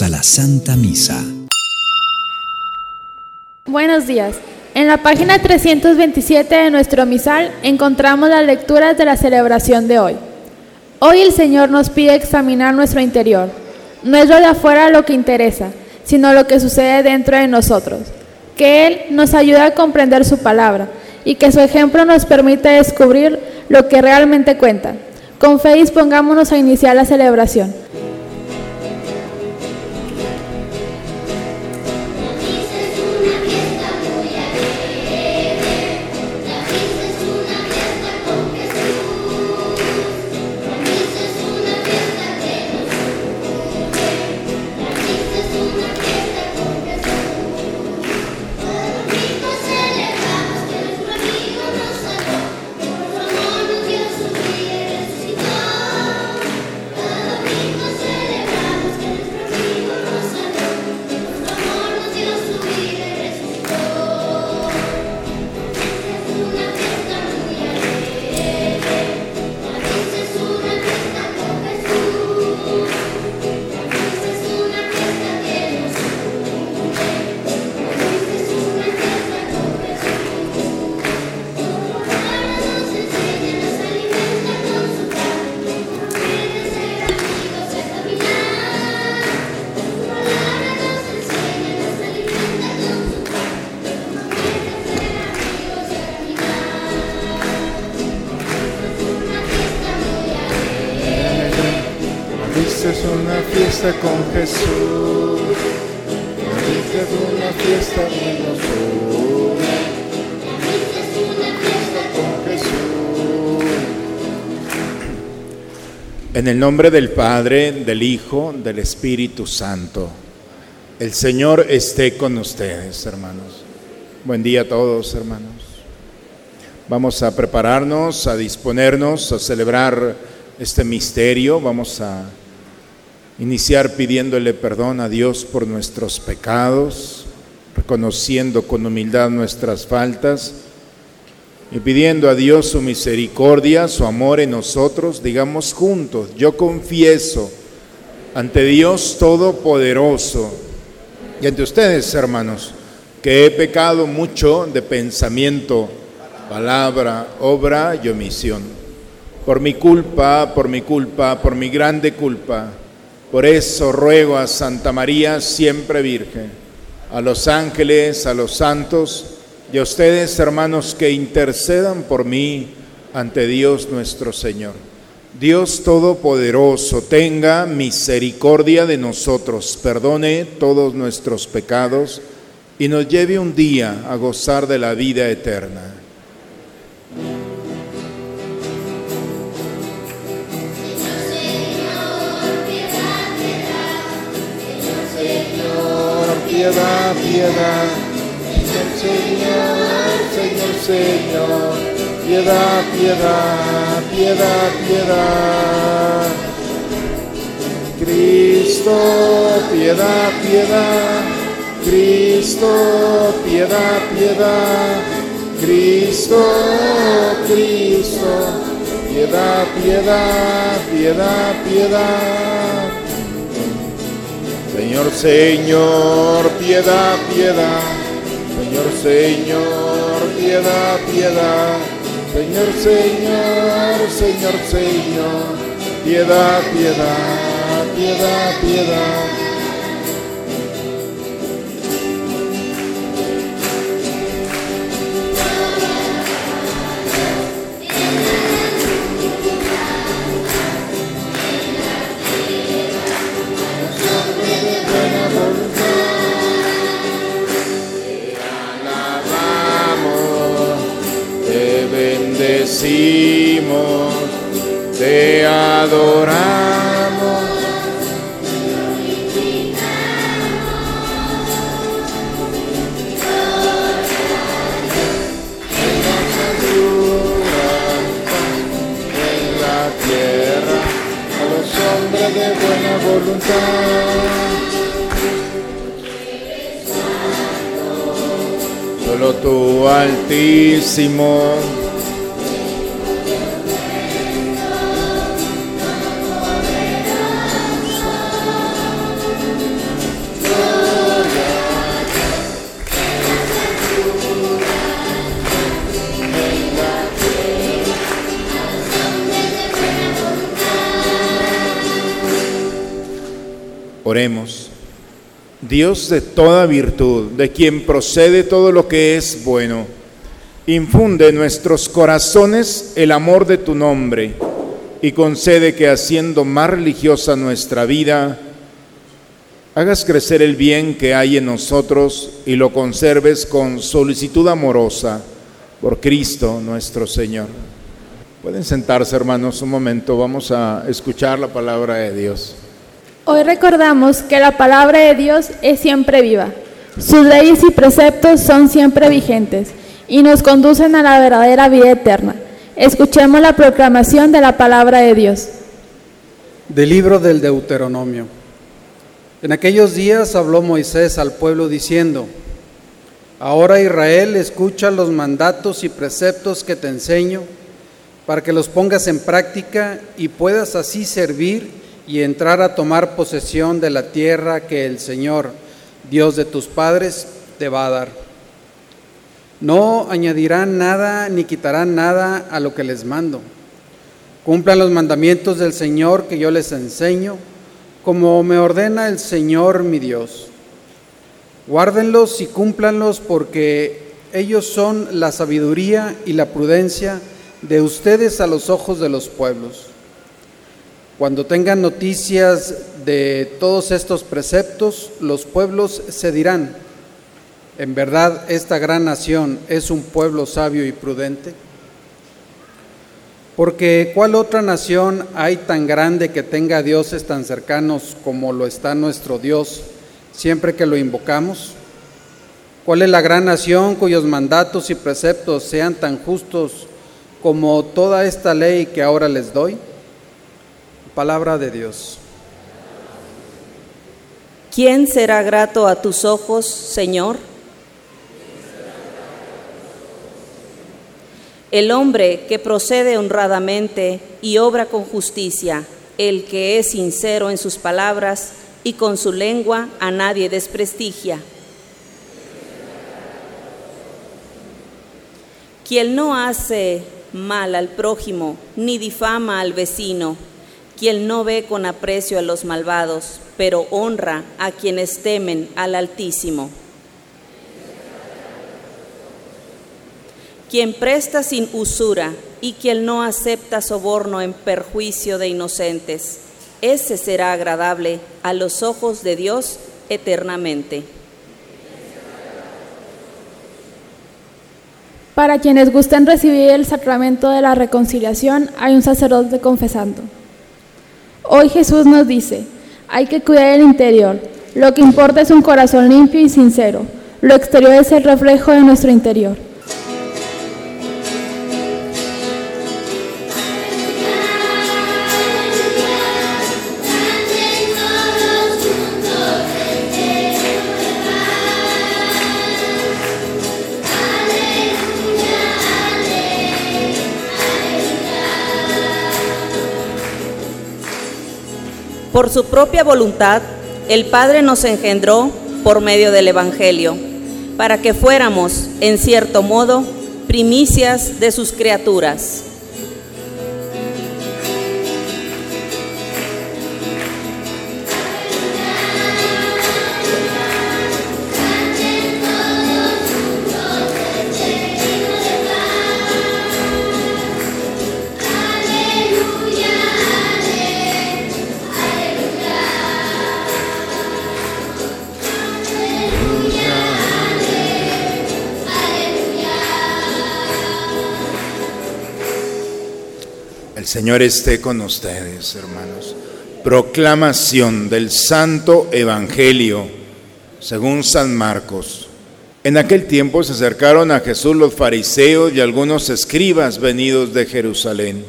a la Santa Misa. Buenos días. En la página 327 de nuestro misal encontramos las lecturas de la celebración de hoy. Hoy el Señor nos pide examinar nuestro interior. No es lo de afuera lo que interesa, sino lo que sucede dentro de nosotros. Que Él nos ayude a comprender su palabra y que su ejemplo nos permita descubrir lo que realmente cuenta. Con fe dispongámonos a iniciar la celebración. Con Jesús. En el nombre del Padre, del Hijo, del Espíritu Santo. El Señor esté con ustedes, hermanos. Buen día a todos, hermanos. Vamos a prepararnos, a disponernos, a celebrar este misterio. Vamos a Iniciar pidiéndole perdón a Dios por nuestros pecados, reconociendo con humildad nuestras faltas y pidiendo a Dios su misericordia, su amor en nosotros, digamos juntos, yo confieso ante Dios Todopoderoso y ante ustedes, hermanos, que he pecado mucho de pensamiento, palabra, obra y omisión. Por mi culpa, por mi culpa, por mi grande culpa por eso ruego a Santa María, siempre Virgen, a los ángeles, a los santos y a ustedes, hermanos, que intercedan por mí ante Dios nuestro Señor. Dios Todopoderoso, tenga misericordia de nosotros, perdone todos nuestros pecados y nos lleve un día a gozar de la vida eterna. Piedad, piedad. Señor, Señor, Señor, piedad, piedad, piedad, piedad. Cristo, piedad, piedad. Cristo, piedad, piedad. Cristo, Cristo, piedad, piedad, piedad, piedad. Señor, Señor, piedad, piedad. Señor, Señor, piedad, piedad. Señor, Señor, Señor, Señor, piedad, piedad, piedad, piedad. Bendecimos, te adoramos. En la tierra a los hombres de buena voluntad. Solo tú, Altísimo, Oremos. Dios de toda virtud, de quien procede todo lo que es bueno, infunde en nuestros corazones el amor de tu nombre y concede que haciendo más religiosa nuestra vida, hagas crecer el bien que hay en nosotros y lo conserves con solicitud amorosa por Cristo nuestro Señor. Pueden sentarse hermanos un momento, vamos a escuchar la palabra de Dios. Hoy recordamos que la palabra de Dios es siempre viva. Sus leyes y preceptos son siempre vigentes y nos conducen a la verdadera vida eterna. Escuchemos la proclamación de la palabra de Dios. Del libro del Deuteronomio. En aquellos días habló Moisés al pueblo diciendo, Ahora Israel, escucha los mandatos y preceptos que te enseño para que los pongas en práctica y puedas así servir y entrar a tomar posesión de la tierra que el Señor, Dios de tus padres, te va a dar. No añadirán nada ni quitarán nada a lo que les mando. Cumplan los mandamientos del Señor que yo les enseño, como me ordena el Señor mi Dios. Guárdenlos y cúmplanlos porque ellos son la sabiduría y la prudencia de ustedes a los ojos de los pueblos. Cuando tengan noticias de todos estos preceptos, los pueblos se dirán, en verdad esta gran nación es un pueblo sabio y prudente. Porque ¿cuál otra nación hay tan grande que tenga dioses tan cercanos como lo está nuestro Dios siempre que lo invocamos? ¿Cuál es la gran nación cuyos mandatos y preceptos sean tan justos como toda esta ley que ahora les doy? Palabra de Dios. ¿Quién será grato a tus ojos, Señor? El hombre que procede honradamente y obra con justicia, el que es sincero en sus palabras y con su lengua a nadie desprestigia. Quien no hace mal al prójimo ni difama al vecino, quien no ve con aprecio a los malvados, pero honra a quienes temen al Altísimo. Quien presta sin usura y quien no acepta soborno en perjuicio de inocentes, ese será agradable a los ojos de Dios eternamente. Para quienes gusten recibir el sacramento de la reconciliación, hay un sacerdote confesando. Hoy Jesús nos dice, hay que cuidar el interior. Lo que importa es un corazón limpio y sincero. Lo exterior es el reflejo de nuestro interior. Por su propia voluntad, el Padre nos engendró por medio del Evangelio, para que fuéramos, en cierto modo, primicias de sus criaturas. Señor esté con ustedes, hermanos. Proclamación del Santo Evangelio según San Marcos. En aquel tiempo se acercaron a Jesús los fariseos y algunos escribas venidos de Jerusalén.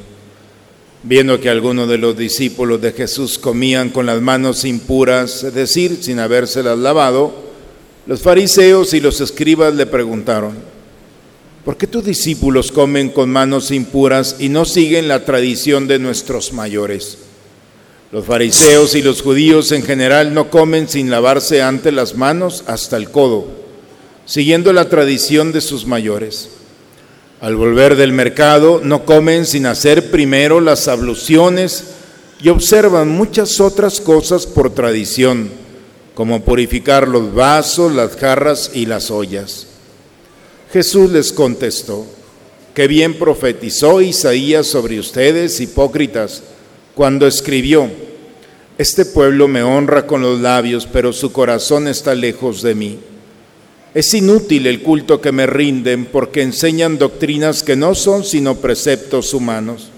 Viendo que algunos de los discípulos de Jesús comían con las manos impuras, es decir, sin habérselas lavado, los fariseos y los escribas le preguntaron, ¿Por qué tus discípulos comen con manos impuras y no siguen la tradición de nuestros mayores? Los fariseos y los judíos en general no comen sin lavarse antes las manos hasta el codo, siguiendo la tradición de sus mayores. Al volver del mercado no comen sin hacer primero las abluciones y observan muchas otras cosas por tradición como purificar los vasos, las jarras y las ollas. Jesús les contestó, que bien profetizó Isaías sobre ustedes, hipócritas, cuando escribió, Este pueblo me honra con los labios, pero su corazón está lejos de mí. Es inútil el culto que me rinden porque enseñan doctrinas que no son sino preceptos humanos.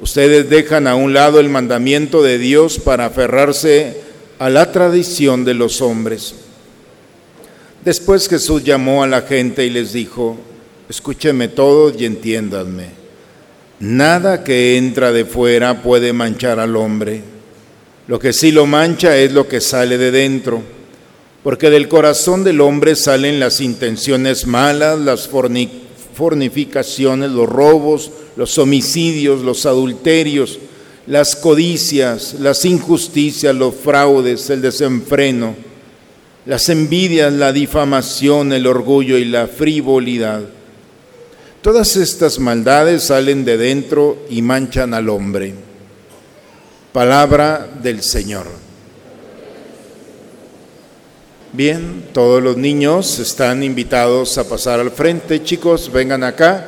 Ustedes dejan a un lado el mandamiento de Dios para aferrarse a la tradición de los hombres. Después Jesús llamó a la gente y les dijo, escúchenme todos y entiéndanme, nada que entra de fuera puede manchar al hombre, lo que sí lo mancha es lo que sale de dentro, porque del corazón del hombre salen las intenciones malas, las fornificaciones, los robos, los homicidios, los adulterios, las codicias, las injusticias, los fraudes, el desenfreno las envidias, la difamación, el orgullo y la frivolidad. Todas estas maldades salen de dentro y manchan al hombre. Palabra del Señor. Bien, todos los niños están invitados a pasar al frente. Chicos, vengan acá.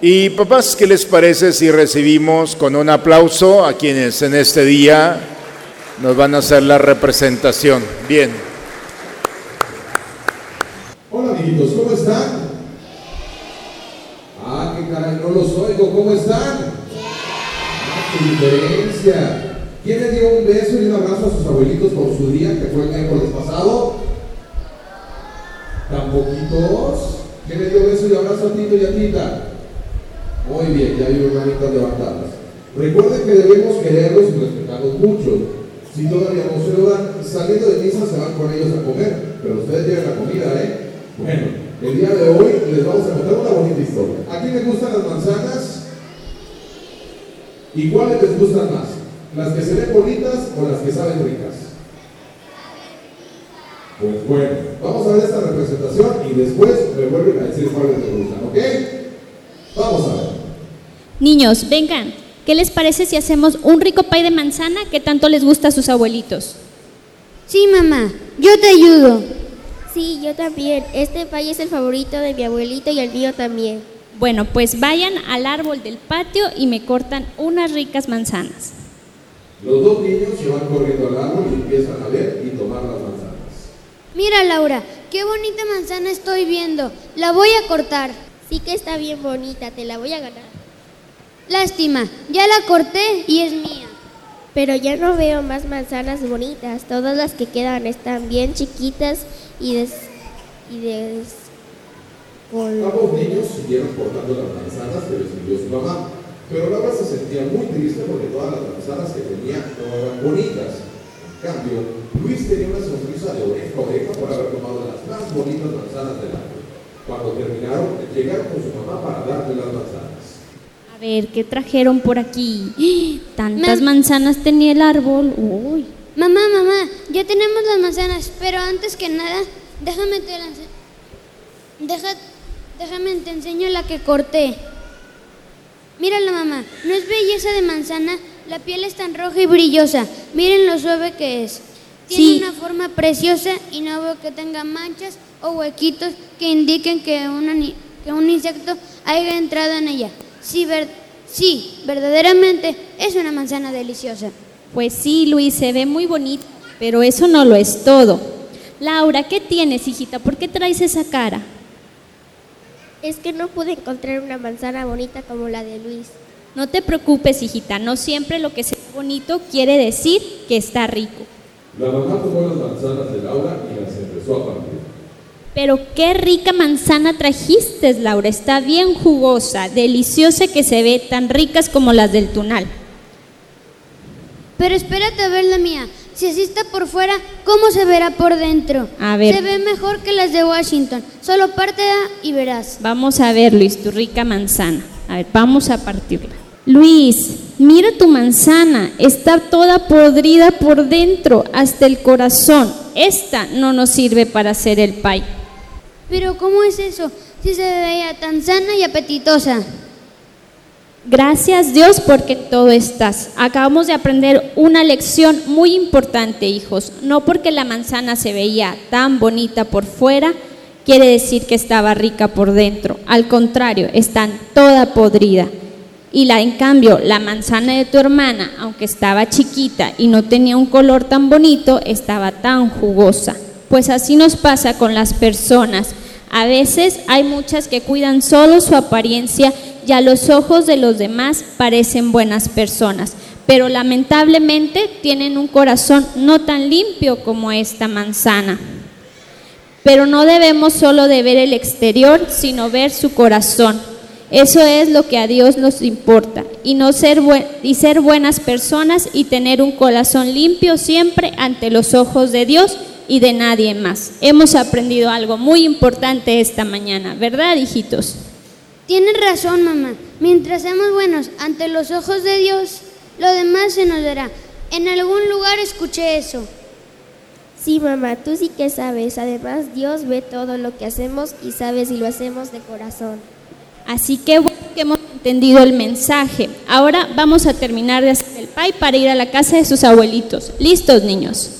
Y papás, ¿qué les parece si recibimos con un aplauso a quienes en este día nos van a hacer la representación? Bien. Hola amiguitos, ¿cómo están? Ah, no los oigo, ¿cómo están? Ah, qué diferencia. ¿Quién le dio un beso y un abrazo a sus abuelitos por su día, que fue el miércoles pasado? ¿Tan poquitos? ¿Quién le dio beso y abrazo a Tito y a Tita? Muy bien, ya hay manitas levantadas. Recuerden que debemos quererlos y respetarlos mucho. Si todavía no se lo saliendo de misa se van con ellos a comer, pero ustedes llevan la comida, ¿eh? Bueno, el día de hoy les vamos a contar una bonita historia. ¿A quién les gustan las manzanas? ¿Y cuáles les gustan más? ¿Las que se ven bonitas o las que saben ricas? Pues bueno, vamos a ver esta representación y después me vuelven a decir cuáles les gustan, ¿ok? Vamos a ver. Niños, vengan. ¿Qué les parece si hacemos un rico pay de manzana que tanto les gusta a sus abuelitos? Sí, mamá, yo te ayudo. Sí, yo también. Este pay es el favorito de mi abuelito y el mío también. Bueno, pues vayan al árbol del patio y me cortan unas ricas manzanas. Los dos niños se van corriendo al árbol y empiezan a ver y tomar las manzanas. Mira, Laura, qué bonita manzana estoy viendo. La voy a cortar. Sí que está bien bonita, te la voy a ganar. Lástima, ya la corté y es mía. Pero ya no veo más manzanas bonitas. Todas las que quedan están bien chiquitas y des, y des Ambos niños siguieron cortando las manzanas que les envió su mamá, pero Laura se sentía muy triste porque todas las manzanas que tenía no eran bonitas. En cambio, Luis tenía una sonrisa de oreja a oreja por haber tomado las más bonitas manzanas del árbol. Cuando terminaron, llegaron con su mamá para darle las manzanas. A ver, ¿qué trajeron por aquí? Tantas manzanas tenía el árbol. Uy. Mamá, mamá, ya tenemos las manzanas, pero antes que nada, déjame te Deja, déjame te enseño la que corté. Mírala, mamá, ¿no es belleza de manzana? La piel es tan roja y brillosa. Miren lo suave que es. Tiene una forma preciosa y no veo que tenga manchas o huequitos que indiquen que, que un insecto haya entrado en ella. Sí, ver, sí, verdaderamente es una manzana deliciosa. Pues sí, Luis, se ve muy bonito, pero eso no lo es todo. Laura, ¿qué tienes, hijita? ¿Por qué traes esa cara? Es que no pude encontrar una manzana bonita como la de Luis. No te preocupes, hijita, no siempre lo que sea bonito quiere decir que está rico. La mamá tomó las manzanas de Laura y las empezó a partir. Pero qué rica manzana trajiste, Laura. Está bien jugosa, deliciosa que se ve tan ricas como las del tunal. Pero espérate a ver la mía. Si así está por fuera, ¿cómo se verá por dentro? A ver. Se ve mejor que las de Washington. Solo parte y verás. Vamos a ver, Luis, tu rica manzana. A ver, vamos a partirla. Luis, mira tu manzana. Está toda podrida por dentro, hasta el corazón. Esta no nos sirve para hacer el pay. Pero ¿cómo es eso? Si se veía tan sana y apetitosa. Gracias Dios porque todo estás. Acabamos de aprender una lección muy importante, hijos. No porque la manzana se veía tan bonita por fuera, quiere decir que estaba rica por dentro. Al contrario, está toda podrida. Y la, en cambio, la manzana de tu hermana, aunque estaba chiquita y no tenía un color tan bonito, estaba tan jugosa. Pues así nos pasa con las personas. A veces hay muchas que cuidan solo su apariencia y a los ojos de los demás parecen buenas personas, pero lamentablemente tienen un corazón no tan limpio como esta manzana. Pero no debemos solo de ver el exterior, sino ver su corazón. Eso es lo que a Dios nos importa. Y, no ser, y ser buenas personas y tener un corazón limpio siempre ante los ojos de Dios y de nadie más. Hemos aprendido algo muy importante esta mañana, ¿verdad, hijitos? Tienes razón, mamá. Mientras seamos buenos ante los ojos de Dios, lo demás se nos dará. En algún lugar escuché eso. Sí, mamá, tú sí que sabes. Además, Dios ve todo lo que hacemos y sabe si lo hacemos de corazón. Así que bueno que hemos entendido el mensaje. Ahora vamos a terminar de hacer el pay para ir a la casa de sus abuelitos. ¿Listos, niños?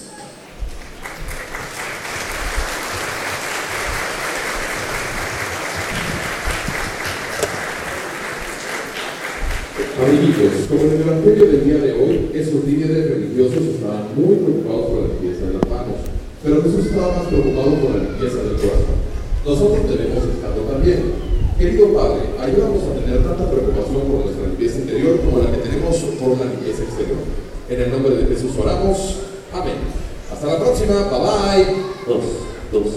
Amiguitos, como en el Evangelio del día de hoy, esos líderes religiosos estaban muy preocupados por la limpieza de las manos, pero Jesús estaba más preocupado por la limpieza del corazón. Nosotros debemos estarlo también. Querido Padre, ayúdanos a tener tanta preocupación por nuestra limpieza interior como la que tenemos por la limpieza exterior. En el nombre de Jesús oramos. Amén. Hasta la próxima. Bye bye. Dos, dos.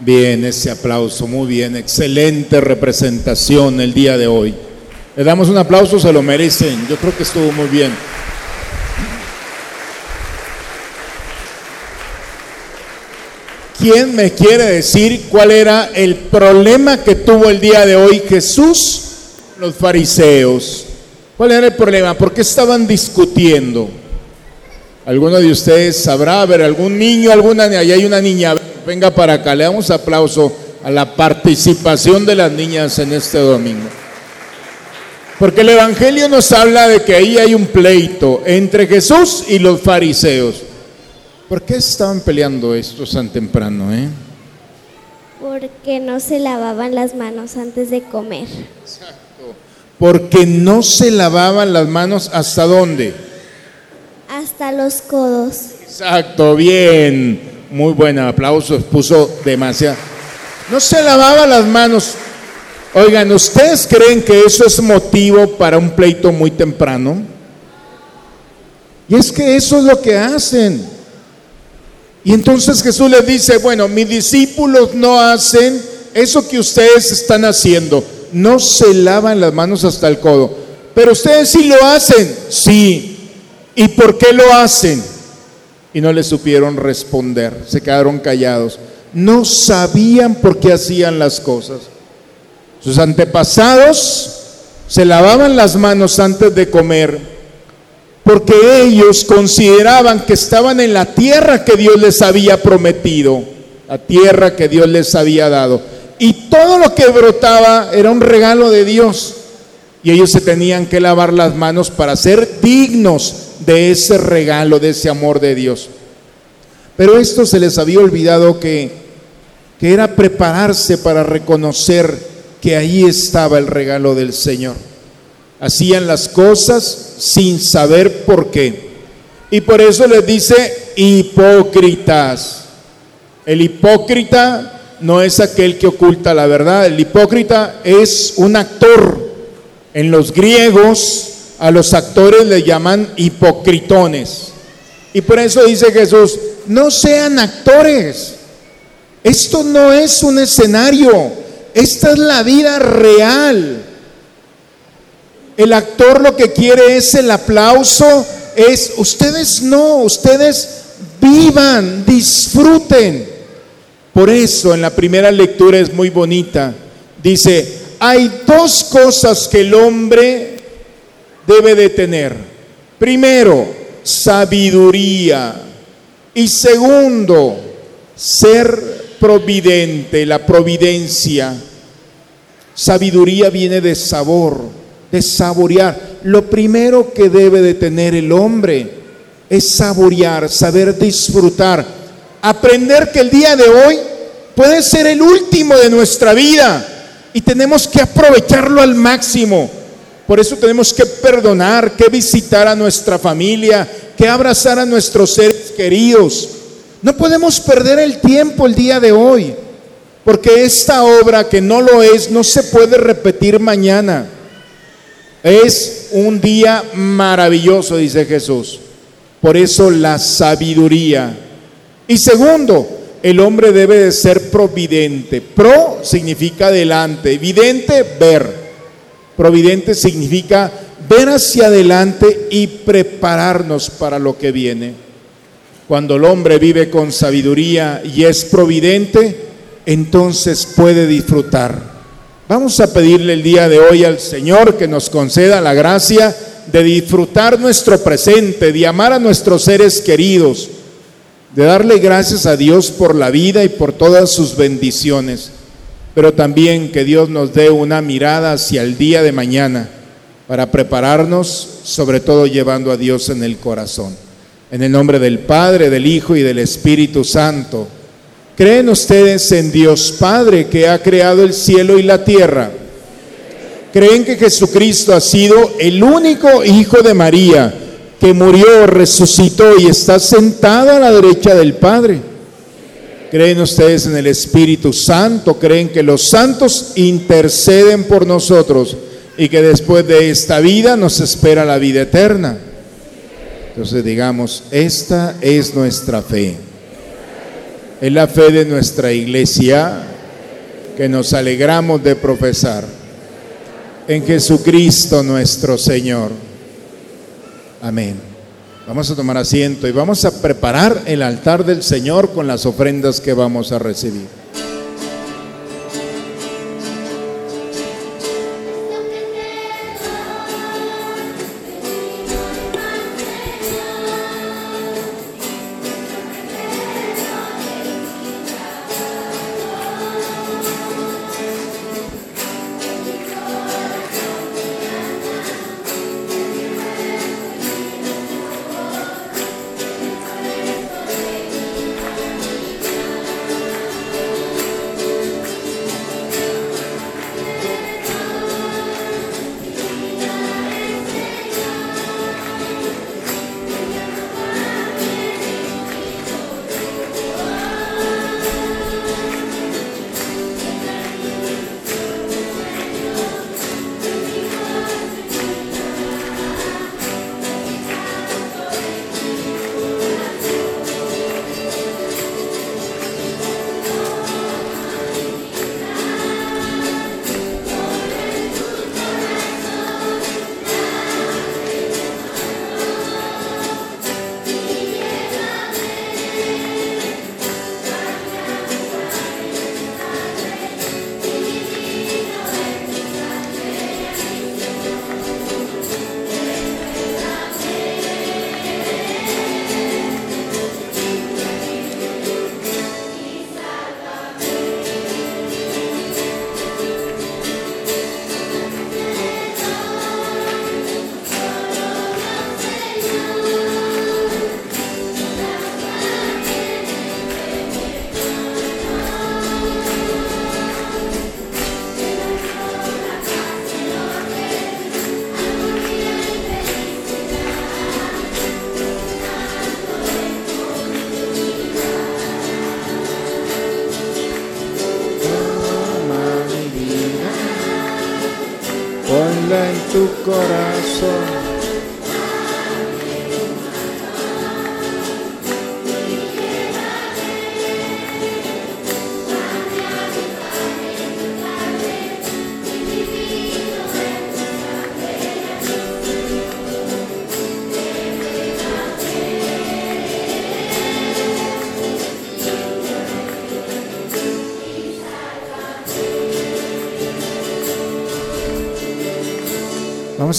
Bien, ese aplauso, muy bien, excelente representación el día de hoy. Le damos un aplauso, se lo merecen. Yo creo que estuvo muy bien. ¿Quién me quiere decir cuál era el problema que tuvo el día de hoy Jesús? Los fariseos. ¿Cuál era el problema? ¿Por qué estaban discutiendo? ¿Alguno de ustedes sabrá? A ver, algún niño, alguna ahí hay una niña, venga para acá, le damos aplauso a la participación de las niñas en este domingo. Porque el Evangelio nos habla de que ahí hay un pleito entre Jesús y los fariseos. ¿Por qué estaban peleando estos tan temprano? Eh? Porque no se lavaban las manos antes de comer. Exacto. Porque no se lavaban las manos hasta dónde? Hasta los codos. Exacto, bien. Muy buen aplauso, puso demasiado. No se lavaban las manos Oigan, ¿ustedes creen que eso es motivo para un pleito muy temprano? Y es que eso es lo que hacen. Y entonces Jesús les dice, bueno, mis discípulos no hacen eso que ustedes están haciendo. No se lavan las manos hasta el codo. Pero ustedes sí lo hacen. Sí. ¿Y por qué lo hacen? Y no les supieron responder. Se quedaron callados. No sabían por qué hacían las cosas. Sus antepasados se lavaban las manos antes de comer porque ellos consideraban que estaban en la tierra que Dios les había prometido, la tierra que Dios les había dado. Y todo lo que brotaba era un regalo de Dios. Y ellos se tenían que lavar las manos para ser dignos de ese regalo, de ese amor de Dios. Pero esto se les había olvidado que, que era prepararse para reconocer que ahí estaba el regalo del Señor. Hacían las cosas sin saber por qué. Y por eso les dice hipócritas. El hipócrita no es aquel que oculta la verdad. El hipócrita es un actor. En los griegos a los actores le llaman hipocritones. Y por eso dice Jesús, no sean actores. Esto no es un escenario. Esta es la vida real. El actor lo que quiere es el aplauso, es ustedes no, ustedes vivan, disfruten. Por eso en la primera lectura es muy bonita. Dice, hay dos cosas que el hombre debe de tener. Primero, sabiduría. Y segundo, ser providente, la providencia. Sabiduría viene de sabor. de saborear. Lo primero que debe de tener el hombre es saborear, saber disfrutar, aprender que el día de hoy puede ser el último de nuestra vida y tenemos que aprovecharlo al máximo. Por eso tenemos que perdonar, que visitar a nuestra familia, que abrazar a nuestros seres queridos. No podemos perder el tiempo el día de hoy, porque esta obra que no lo es no se puede repetir mañana. Es un día maravilloso, dice Jesús. Por eso la sabiduría. Y segundo, el hombre debe de ser providente. Pro significa delante, vidente, ver. Providente significa ver hacia adelante y prepararnos para lo que viene. Cuando el hombre vive con sabiduría y es providente, entonces puede disfrutar. Vamos a pedirle el día de hoy al Señor que nos conceda la gracia de disfrutar nuestro presente, de amar a nuestros seres queridos, de darle gracias a Dios por la vida y por todas sus bendiciones, pero también que Dios nos dé una mirada hacia el día de mañana para prepararnos, sobre todo llevando a Dios en el corazón. En el nombre del Padre, del Hijo y del Espíritu Santo. ¿Creen ustedes en Dios Padre que ha creado el cielo y la tierra? ¿Creen que Jesucristo ha sido el único Hijo de María que murió, resucitó y está sentado a la derecha del Padre? ¿Creen ustedes en el Espíritu Santo? ¿Creen que los santos interceden por nosotros y que después de esta vida nos espera la vida eterna? Entonces digamos, esta es nuestra fe. Es la fe de nuestra iglesia que nos alegramos de profesar en Jesucristo nuestro Señor. Amén. Vamos a tomar asiento y vamos a preparar el altar del Señor con las ofrendas que vamos a recibir.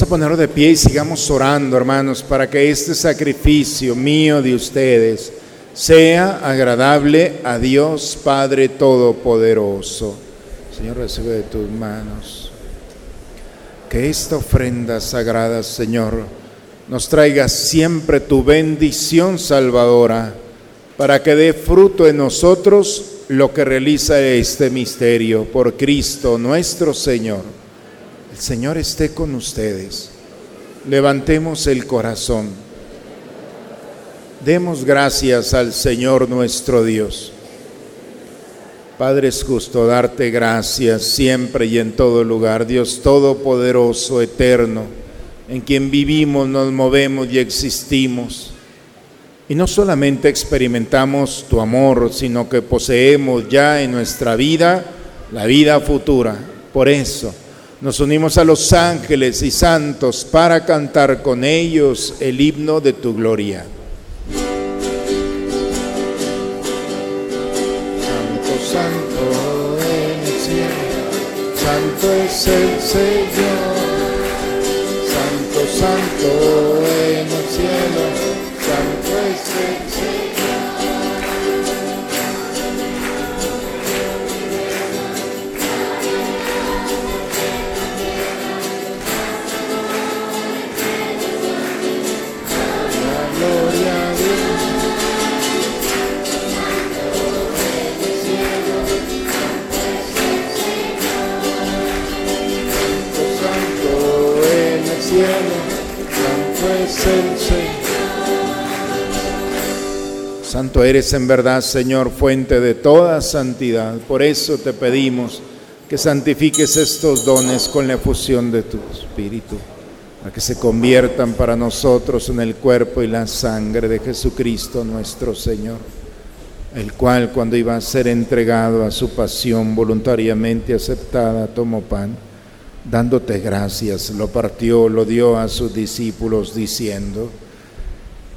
A ponerlo de pie y sigamos orando, hermanos, para que este sacrificio mío de ustedes sea agradable a Dios Padre Todopoderoso. Señor, recibe de tus manos que esta ofrenda sagrada, Señor, nos traiga siempre tu bendición salvadora, para que dé fruto en nosotros lo que realiza este misterio por Cristo nuestro Señor. El Señor esté con ustedes. Levantemos el corazón. Demos gracias al Señor nuestro Dios. Padre, es justo darte gracias siempre y en todo lugar, Dios Todopoderoso, eterno, en quien vivimos, nos movemos y existimos. Y no solamente experimentamos tu amor, sino que poseemos ya en nuestra vida la vida futura. Por eso nos unimos a los ángeles y santos para cantar con ellos el himno de tu gloria. santo es el Señor, santo, santo Santo eres en verdad, Señor, fuente de toda santidad. Por eso te pedimos que santifiques estos dones con la efusión de tu Espíritu, para que se conviertan para nosotros en el cuerpo y la sangre de Jesucristo nuestro Señor, el cual cuando iba a ser entregado a su pasión voluntariamente aceptada, tomó pan dándote gracias, lo partió, lo dio a sus discípulos diciendo,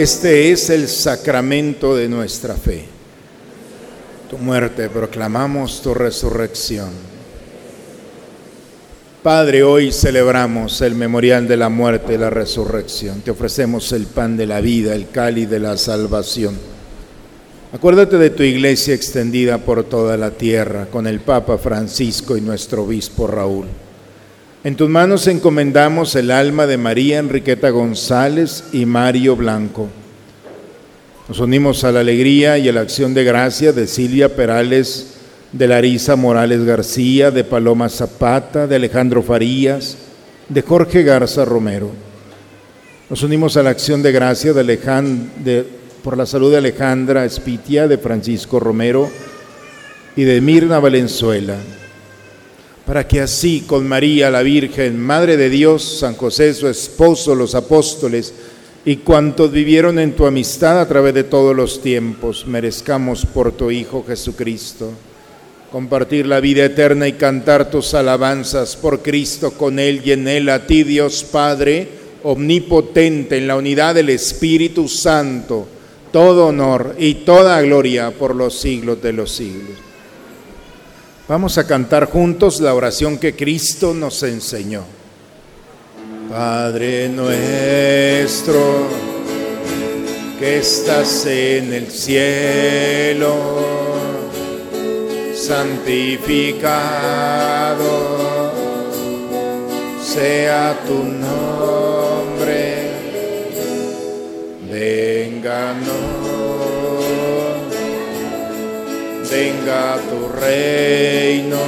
Este es el sacramento de nuestra fe. Tu muerte proclamamos tu resurrección. Padre, hoy celebramos el memorial de la muerte y la resurrección. Te ofrecemos el pan de la vida, el cáliz de la salvación. Acuérdate de tu iglesia extendida por toda la tierra, con el Papa Francisco y nuestro obispo Raúl. En tus manos encomendamos el alma de María Enriqueta González y Mario Blanco. Nos unimos a la alegría y a la acción de gracia de Silvia Perales, de Larisa Morales García, de Paloma Zapata, de Alejandro Farías, de Jorge Garza Romero. Nos unimos a la acción de gracia de por la salud de Alejandra Espitia, de Francisco Romero y de Mirna Valenzuela para que así con María la Virgen, Madre de Dios, San José su esposo, los apóstoles y cuantos vivieron en tu amistad a través de todos los tiempos, merezcamos por tu Hijo Jesucristo compartir la vida eterna y cantar tus alabanzas por Cristo con Él y en Él, a ti Dios Padre, omnipotente en la unidad del Espíritu Santo, todo honor y toda gloria por los siglos de los siglos. Vamos a cantar juntos la oración que Cristo nos enseñó. Padre nuestro, que estás en el cielo, santificado sea tu nombre, venga, venga tu reino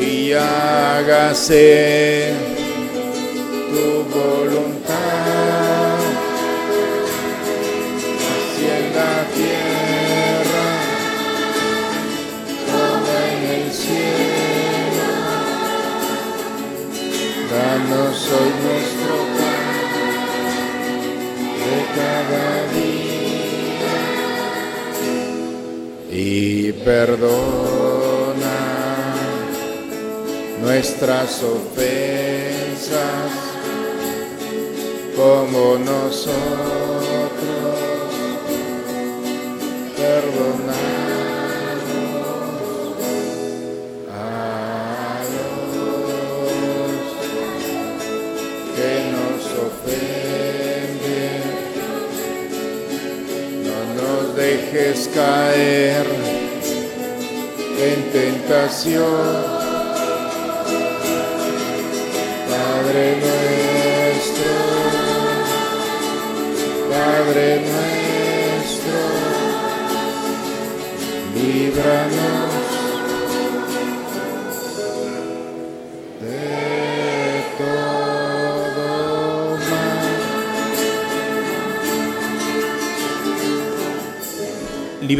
y hágase tu voluntad, así en la tierra como en el cielo. Danos hoy nuestro pan de cada día y perdona nuestras ofensas como nosotros. Perdonamos caer en tentación.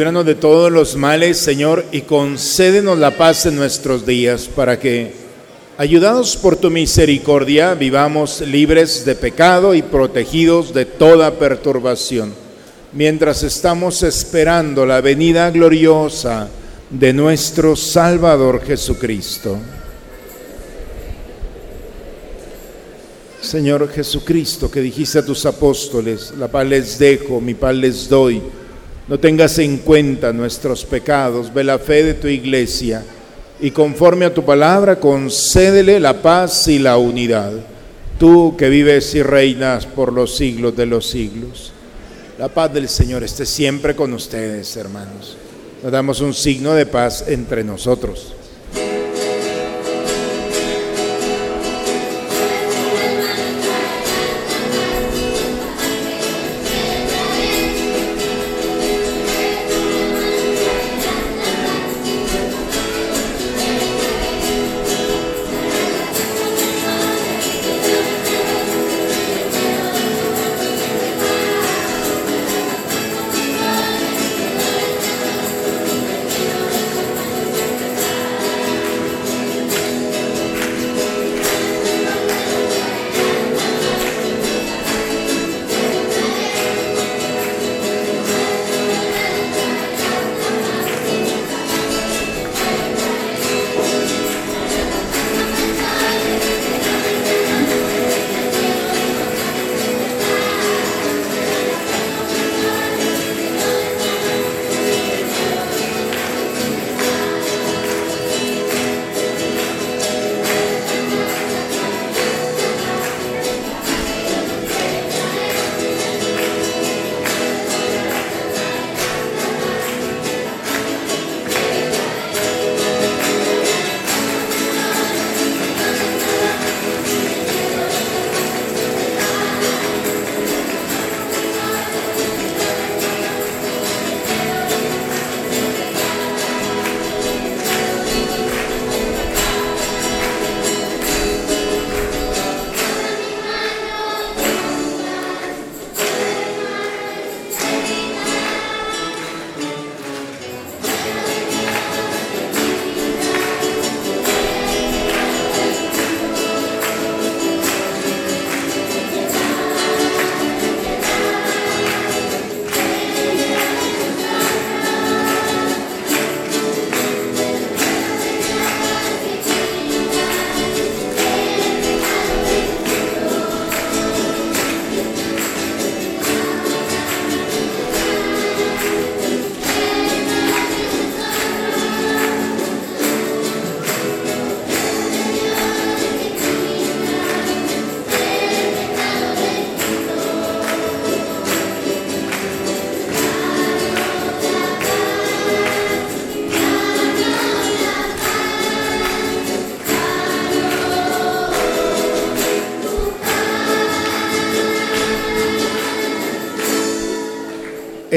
Líbranos de todos los males, Señor, y concédenos la paz en nuestros días para que Ayudados por tu misericordia, vivamos libres de pecado y protegidos de toda perturbación, mientras estamos esperando la venida gloriosa de nuestro Salvador Jesucristo. Señor Jesucristo, que dijiste a tus apóstoles, la paz les dejo, mi paz les doy, no tengas en cuenta nuestros pecados, ve la fe de tu iglesia y conforme a tu palabra concédele la paz y la unidad. Tú que vives y reinas por los siglos de los siglos. La paz del Señor esté siempre con ustedes, hermanos. Nos damos un signo de paz entre nosotros.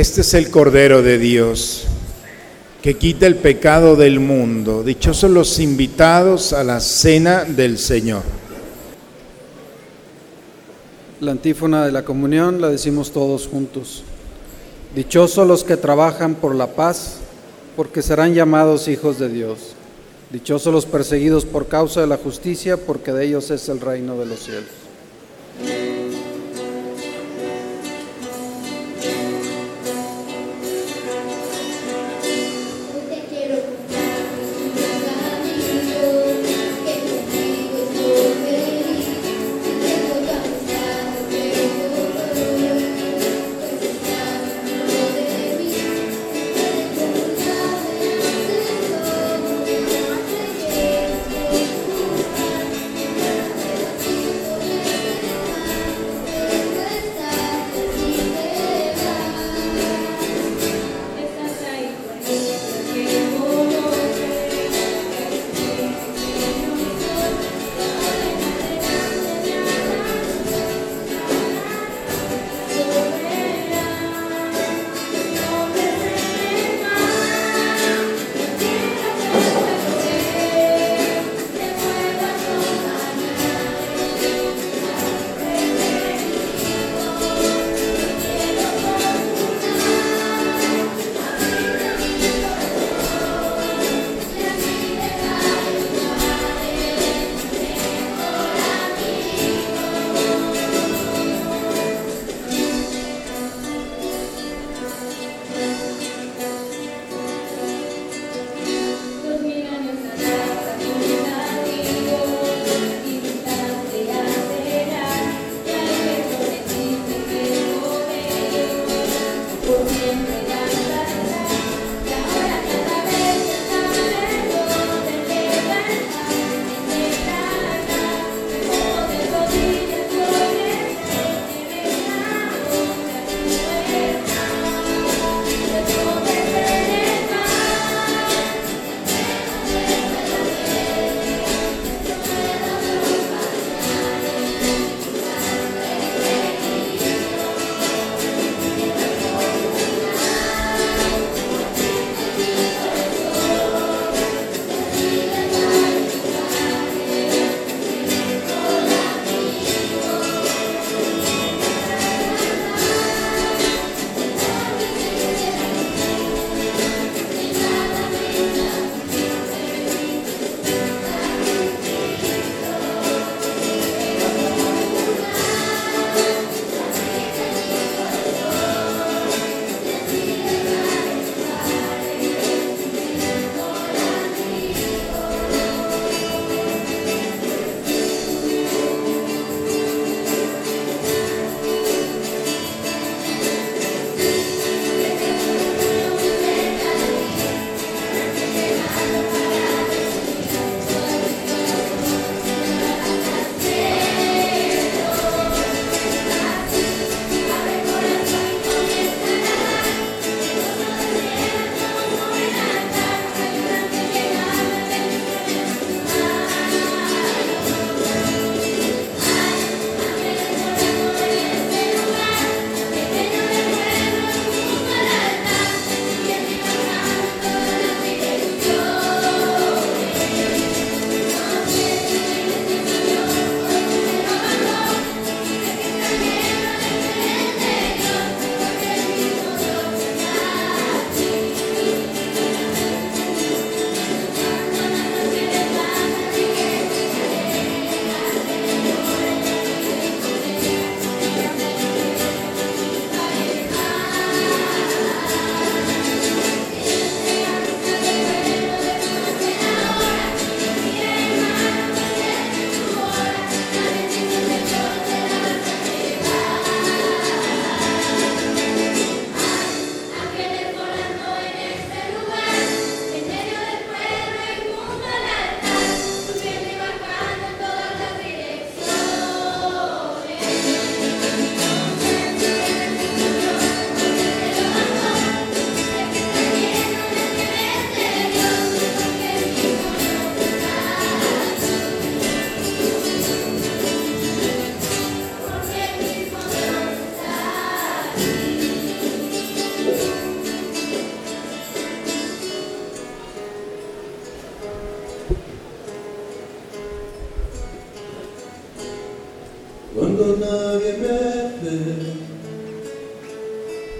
Este es el Cordero de Dios que quita el pecado del mundo. Dichosos los invitados a la cena del Señor. La antífona de la comunión la decimos todos juntos. Dichosos los que trabajan por la paz, porque serán llamados hijos de Dios. Dichosos los perseguidos por causa de la justicia, porque de ellos es el reino de los cielos.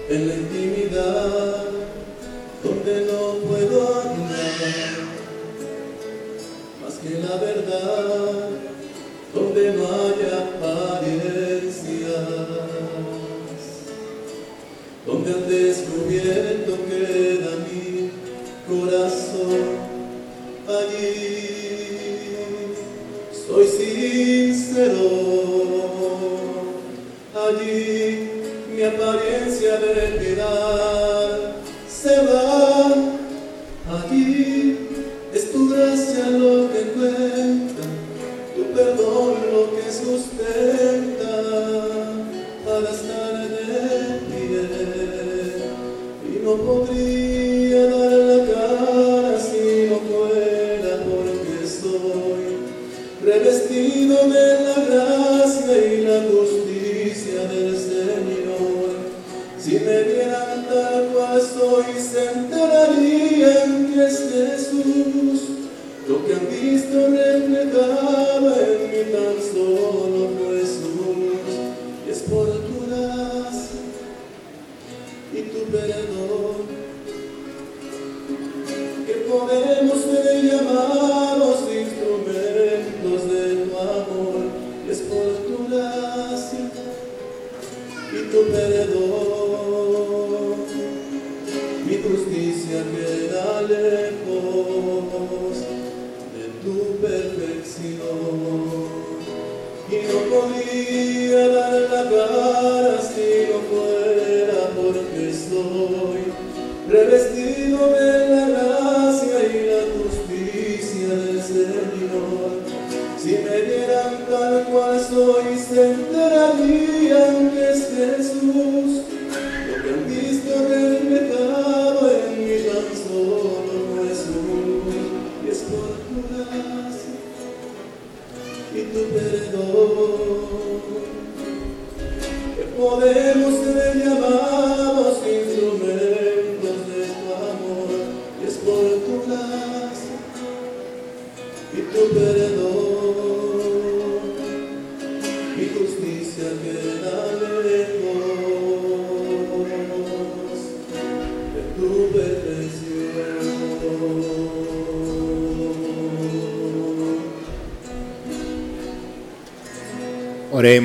En la intimidad donde no puedo andar. Más que la verdad donde no haya apariencias. Donde han descubierto queda mi corazón allí. Soy sincero mi apariencia de piedad se va tu perdón. Mi justicia queda lejos de tu perfección. Y no podía dar la cara si no fuera porque estoy revestido de que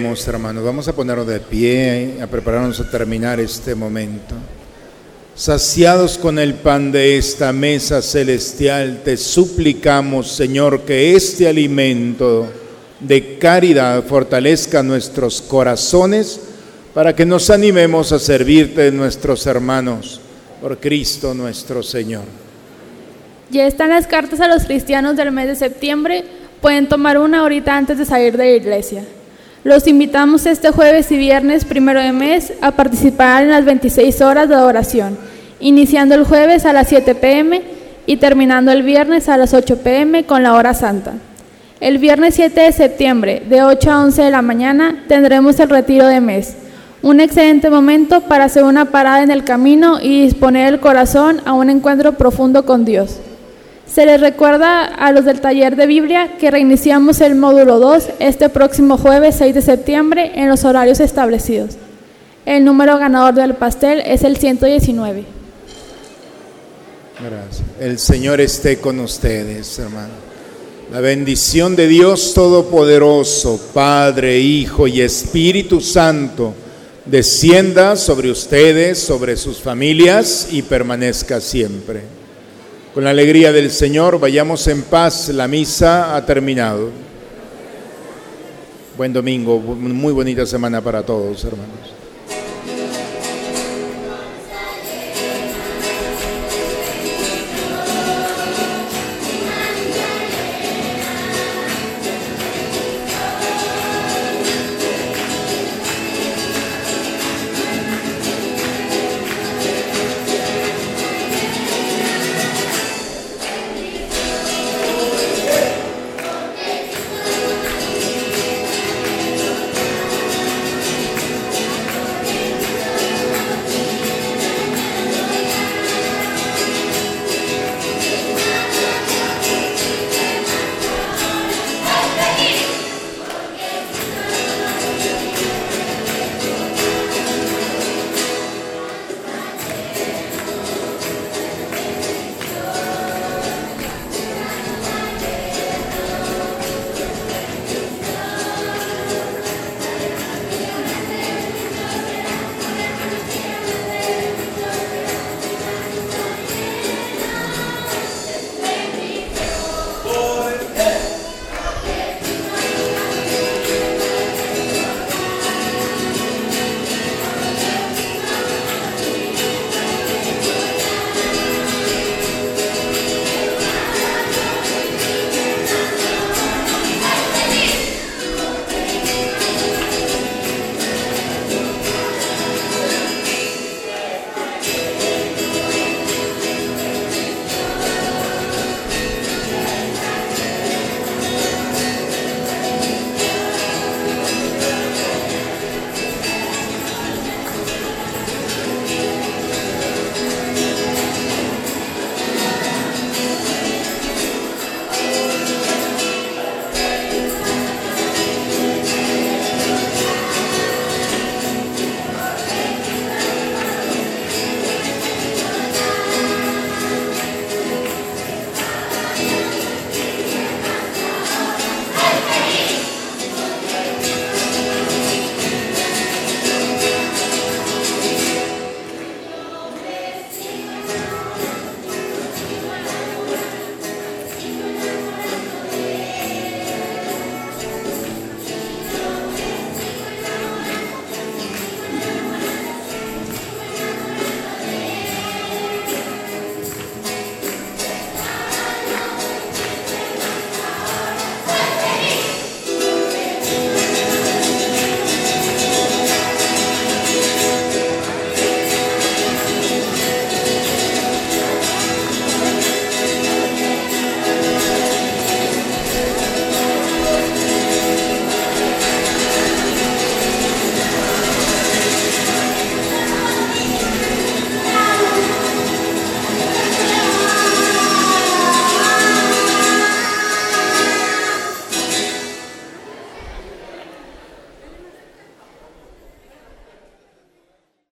Hermanos. Vamos a ponernos de pie, a prepararnos a terminar este momento. Saciados con el pan de esta mesa celestial, te suplicamos, Señor, que este alimento de caridad fortalezca nuestros corazones para que nos animemos a servirte, nuestros hermanos, por Cristo nuestro Señor. Ya están las cartas a los cristianos del mes de septiembre. Pueden tomar una ahorita antes de salir de la iglesia. Los invitamos este jueves y viernes primero de mes a participar en las 26 horas de adoración, iniciando el jueves a las 7 pm y terminando el viernes a las 8 pm con la hora santa. El viernes 7 de septiembre, de 8 a 11 de la mañana, tendremos el retiro de mes. Un excelente momento para hacer una parada en el camino y disponer el corazón a un encuentro profundo con Dios. Se les recuerda a los del taller de Biblia que reiniciamos el módulo 2 este próximo jueves 6 de septiembre en los horarios establecidos. El número ganador del pastel es el 119. Gracias. El Señor esté con ustedes, hermano. La bendición de Dios Todopoderoso, Padre, Hijo y Espíritu Santo, descienda sobre ustedes, sobre sus familias y permanezca siempre. Con la alegría del Señor, vayamos en paz. La misa ha terminado. Buen domingo, muy bonita semana para todos, hermanos.